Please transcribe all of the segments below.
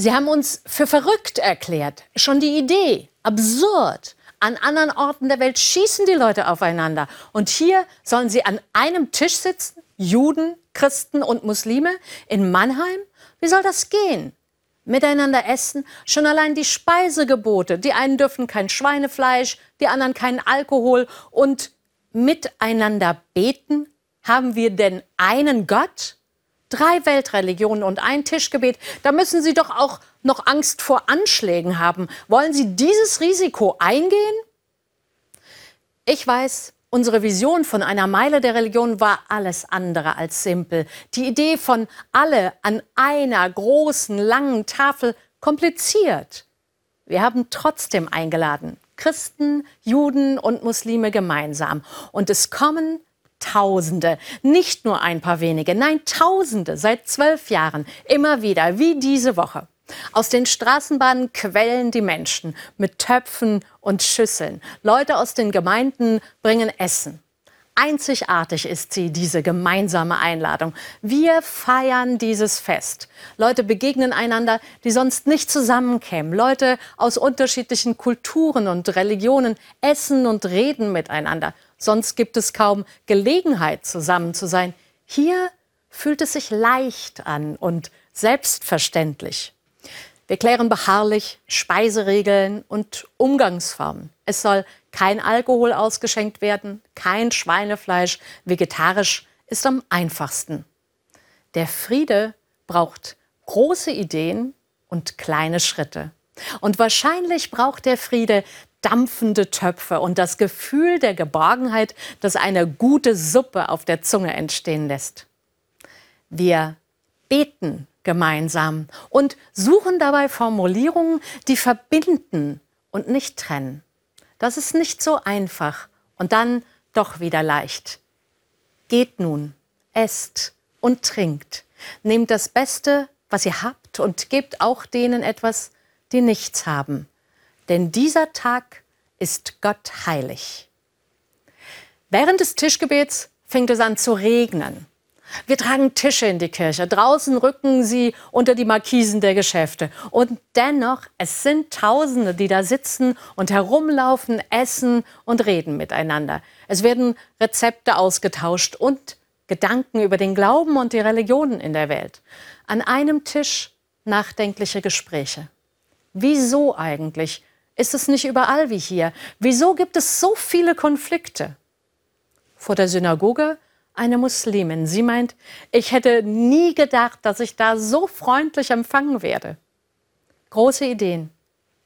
Sie haben uns für verrückt erklärt. Schon die Idee, absurd. An anderen Orten der Welt schießen die Leute aufeinander. Und hier sollen sie an einem Tisch sitzen? Juden, Christen und Muslime in Mannheim? Wie soll das gehen? Miteinander essen? Schon allein die Speisegebote. Die einen dürfen kein Schweinefleisch, die anderen keinen Alkohol. Und miteinander beten? Haben wir denn einen Gott? Drei Weltreligionen und ein Tischgebet. Da müssen Sie doch auch noch Angst vor Anschlägen haben. Wollen Sie dieses Risiko eingehen? Ich weiß, unsere Vision von einer Meile der Religion war alles andere als simpel. Die Idee von alle an einer großen, langen Tafel kompliziert. Wir haben trotzdem eingeladen. Christen, Juden und Muslime gemeinsam. Und es kommen Tausende, nicht nur ein paar wenige, nein Tausende seit zwölf Jahren, immer wieder, wie diese Woche. Aus den Straßenbahnen quellen die Menschen mit Töpfen und Schüsseln. Leute aus den Gemeinden bringen Essen. Einzigartig ist sie, diese gemeinsame Einladung. Wir feiern dieses Fest. Leute begegnen einander, die sonst nicht zusammenkämen. Leute aus unterschiedlichen Kulturen und Religionen essen und reden miteinander. Sonst gibt es kaum Gelegenheit, zusammen zu sein. Hier fühlt es sich leicht an und selbstverständlich. Wir klären beharrlich Speiseregeln und Umgangsformen. Es soll kein Alkohol ausgeschenkt werden, kein Schweinefleisch, vegetarisch ist am einfachsten. Der Friede braucht große Ideen und kleine Schritte. Und wahrscheinlich braucht der Friede dampfende Töpfe und das Gefühl der Geborgenheit, das eine gute Suppe auf der Zunge entstehen lässt. Wir beten gemeinsam und suchen dabei Formulierungen, die verbinden und nicht trennen. Das ist nicht so einfach und dann doch wieder leicht. Geht nun, esst und trinkt. Nehmt das Beste, was ihr habt und gebt auch denen etwas, die nichts haben denn dieser Tag ist Gott heilig. Während des Tischgebets fängt es an zu regnen. Wir tragen Tische in die Kirche. Draußen rücken sie unter die Markisen der Geschäfte. Und dennoch, es sind Tausende, die da sitzen und herumlaufen, essen und reden miteinander. Es werden Rezepte ausgetauscht und Gedanken über den Glauben und die Religionen in der Welt. An einem Tisch nachdenkliche Gespräche. Wieso eigentlich ist es nicht überall wie hier? Wieso gibt es so viele Konflikte? Vor der Synagoge eine Muslimin. Sie meint, ich hätte nie gedacht, dass ich da so freundlich empfangen werde. Große Ideen,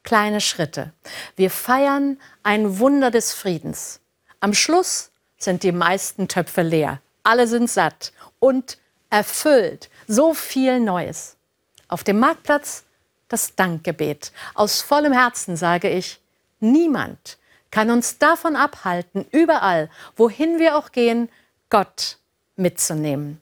kleine Schritte. Wir feiern ein Wunder des Friedens. Am Schluss sind die meisten Töpfe leer. Alle sind satt und erfüllt. So viel Neues. Auf dem Marktplatz das Dankgebet. Aus vollem Herzen sage ich, niemand kann uns davon abhalten, überall, wohin wir auch gehen, Gott mitzunehmen.